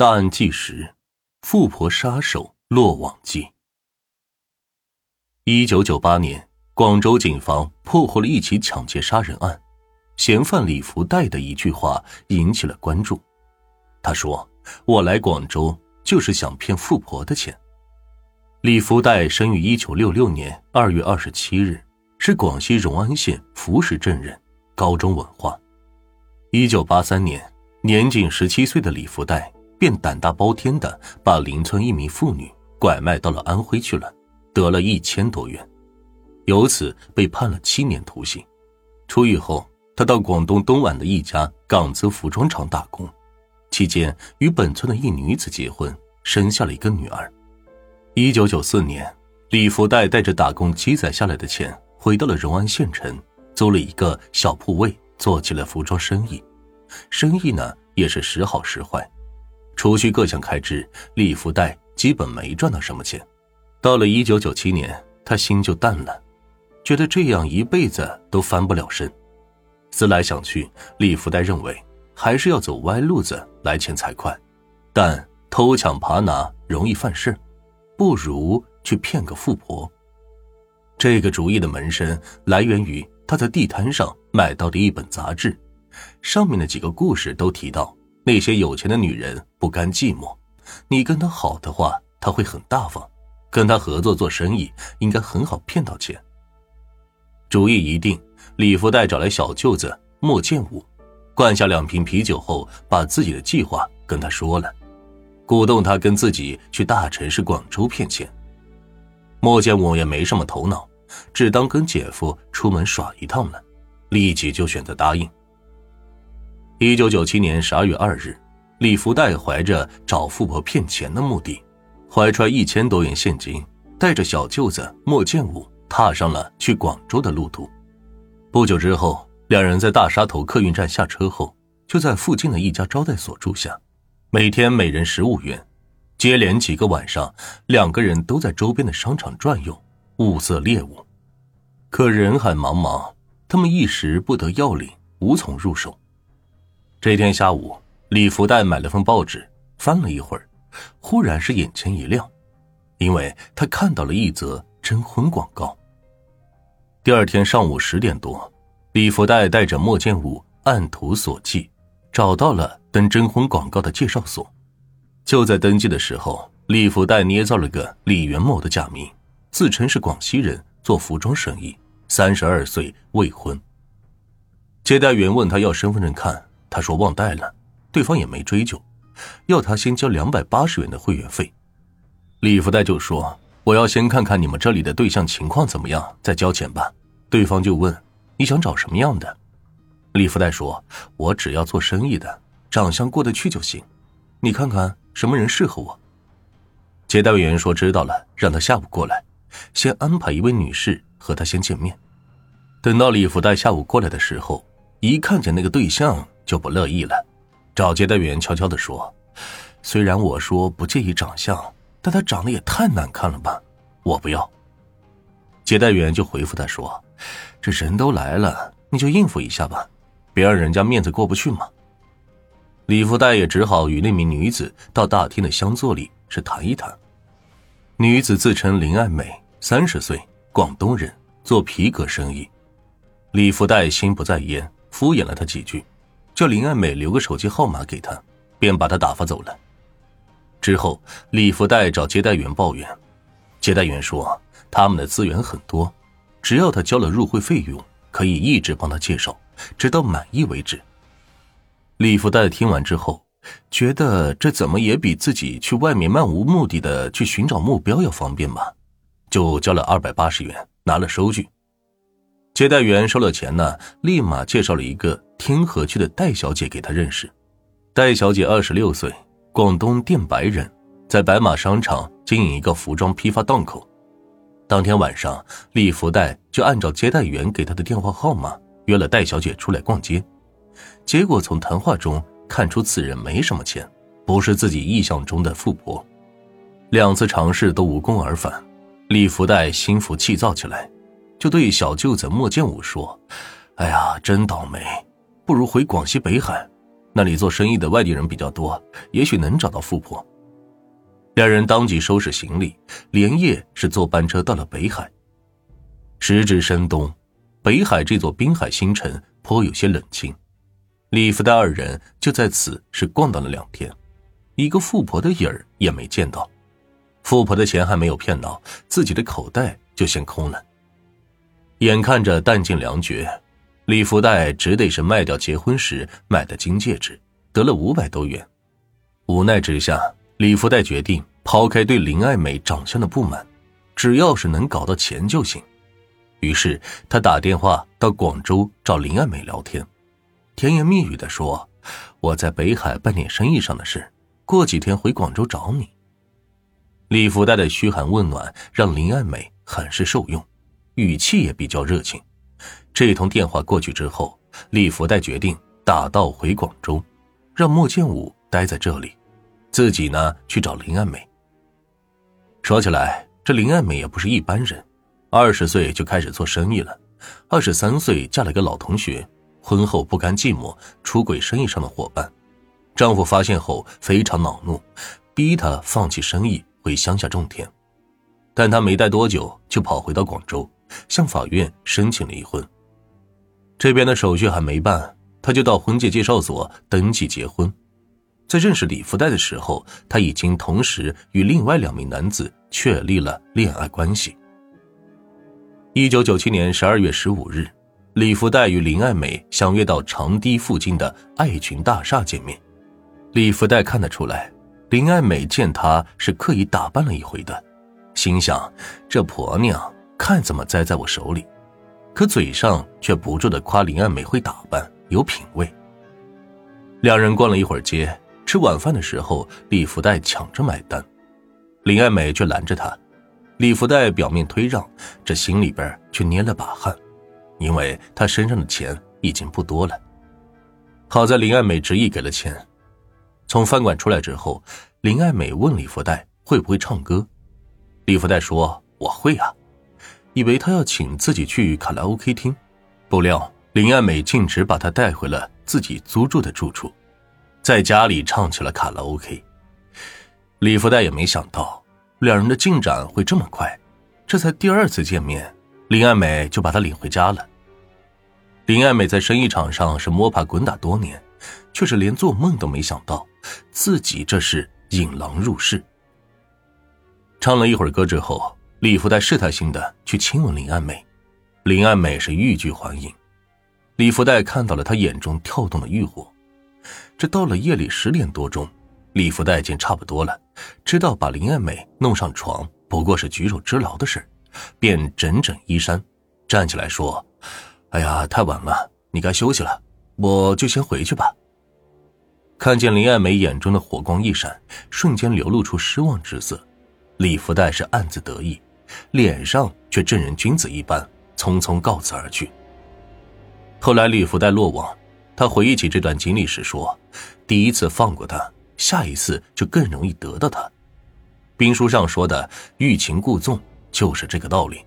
大案纪实：富婆杀手落网记。一九九八年，广州警方破获了一起抢劫杀人案，嫌犯李福带的一句话引起了关注。他说：“我来广州就是想骗富婆的钱。”李福带生于一九六六年二月二十七日，是广西融安县福石镇人，高中文化。一九八三年，年仅十七岁的李福带便胆大包天的把邻村一名妇女拐卖到了安徽去了，得了一千多元，由此被判了七年徒刑。出狱后，他到广东东莞的一家港资服装厂打工，期间与本村的一女子结婚，生下了一个女儿。一九九四年，李福带带着打工积攒下来的钱，回到了荣安县城，租了一个小铺位。做起了服装生意，生意呢也是时好时坏，除去各项开支，李福袋基本没赚到什么钱。到了一九九七年，他心就淡了，觉得这样一辈子都翻不了身。思来想去，李福袋认为还是要走歪路子来钱才快，但偷抢扒拿容易犯事，不如去骗个富婆。这个主意的门生来源于。他在地摊上买到的一本杂志，上面的几个故事都提到那些有钱的女人不甘寂寞，你跟她好的话，她会很大方，跟她合作做生意应该很好骗到钱。主意一定，李福袋找来小舅子莫建武，灌下两瓶啤酒后，把自己的计划跟他说了，鼓动他跟自己去大城市广州骗钱。莫建武也没什么头脑。只当跟姐夫出门耍一趟了，立即就选择答应。一九九七年十二月二日，李福袋怀着找富婆骗钱的目的，怀揣一千多元现金，带着小舅子莫建武踏上了去广州的路途。不久之后，两人在大沙头客运站下车后，就在附近的一家招待所住下，每天每人十五元。接连几个晚上，两个人都在周边的商场转悠。物色猎物，可人海茫茫，他们一时不得要领，无从入手。这天下午，李福袋买了份报纸，翻了一会儿，忽然是眼前一亮，因为他看到了一则征婚广告。第二天上午十点多，李福袋带着莫建武按图索骥，找到了登征婚广告的介绍所。就在登记的时候，李福袋捏造了个李元某的假名。自称是广西人，做服装生意，三十二岁，未婚。接待员问他要身份证看，他说忘带了，对方也没追究，要他先交两百八十元的会员费。李福袋就说：“我要先看看你们这里的对象情况怎么样，再交钱吧。”对方就问：“你想找什么样的？”李福袋说：“我只要做生意的，长相过得去就行。你看看什么人适合我。”接待员说：“知道了，让他下午过来。”先安排一位女士和他先见面。等到李福袋下午过来的时候，一看见那个对象就不乐意了，找接待员悄悄的说：“虽然我说不介意长相，但他长得也太难看了吧，我不要。”接待员就回复他说：“这人都来了，你就应付一下吧，别让人家面子过不去嘛。”李福袋也只好与那名女子到大厅的厢座里是谈一谈。女子自称林爱美，三十岁，广东人，做皮革生意。李福袋心不在焉，敷衍了她几句，叫林爱美留个手机号码给他，便把她打发走了。之后，李福袋找接待员抱怨，接待员说他们的资源很多，只要他交了入会费用，可以一直帮他介绍，直到满意为止。李福袋听完之后。觉得这怎么也比自己去外面漫无目的的去寻找目标要方便吧，就交了二百八十元，拿了收据。接待员收了钱呢，立马介绍了一个天河区的戴小姐给他认识。戴小姐二十六岁，广东电白人，在白马商场经营一个服装批发档口。当天晚上，李福袋就按照接待员给他的电话号码约了戴小姐出来逛街，结果从谈话中。看出此人没什么钱，不是自己意象中的富婆。两次尝试都无功而返，李福袋心浮气躁起来，就对小舅子莫建武说：“哎呀，真倒霉，不如回广西北海，那里做生意的外地人比较多，也许能找到富婆。两人当即收拾行李，连夜是坐班车到了北海。时值深冬，北海这座滨海新城颇有些冷清。李福的二人就在此是逛荡了两天，一个富婆的影儿也没见到。富婆的钱还没有骗到，自己的口袋就先空了。眼看着弹尽粮绝，李福袋只得是卖掉结婚时买的金戒指，得了五百多元。无奈之下，李福袋决定抛开对林爱美长相的不满，只要是能搞到钱就行。于是他打电话到广州找林爱美聊天，甜言蜜语的说：“我在北海办点生意上的事，过几天回广州找你。”李福袋的嘘寒问暖让林爱美很是受用，语气也比较热情。这通电话过去之后，李福袋决定打道回广州，让莫建武待在这里，自己呢去找林爱美。说起来，这林爱美也不是一般人，二十岁就开始做生意了，二十三岁嫁了个老同学，婚后不甘寂寞，出轨生意上的伙伴，丈夫发现后非常恼怒，逼她放弃生意。回乡下种田，但她没待多久就跑回到广州，向法院申请离婚。这边的手续还没办，他就到婚介介绍所登记结婚。在认识李福袋的时候，他已经同时与另外两名男子确立了恋爱关系。一九九七年十二月十五日，李福袋与林爱美相约到长堤附近的爱群大厦见面。李福袋看得出来。林爱美见他是刻意打扮了一回的，心想这婆娘看怎么栽在我手里，可嘴上却不住的夸林爱美会打扮有品味。两人逛了一会儿街，吃晚饭的时候，李福袋抢着买单，林爱美却拦着他。李福袋表面推让，这心里边却捏了把汗，因为他身上的钱已经不多了。好在林爱美执意给了钱。从饭馆出来之后，林爱美问李福袋会不会唱歌，李福袋说我会啊，以为他要请自己去卡拉 OK 厅，不料林爱美径直把他带回了自己租住的住处，在家里唱起了卡拉 OK。李福袋也没想到两人的进展会这么快，这才第二次见面，林爱美就把他领回家了。林爱美在生意场上是摸爬滚打多年，却是连做梦都没想到。自己这是引狼入室。唱了一会儿歌之后，李福袋试探性的去亲吻林爱美，林爱美是欲拒还迎。李福袋看到了他眼中跳动的欲火。这到了夜里十点多钟，李福袋见差不多了，知道把林爱美弄上床不过是举手之劳的事便整整衣衫，站起来说：“哎呀，太晚了，你该休息了，我就先回去吧。”看见林爱美眼中的火光一闪，瞬间流露出失望之色。李福袋是暗自得意，脸上却正人君子一般，匆匆告辞而去。后来李福带落网，他回忆起这段经历时说：“第一次放过他，下一次就更容易得到他。”兵书上说的“欲擒故纵”就是这个道理。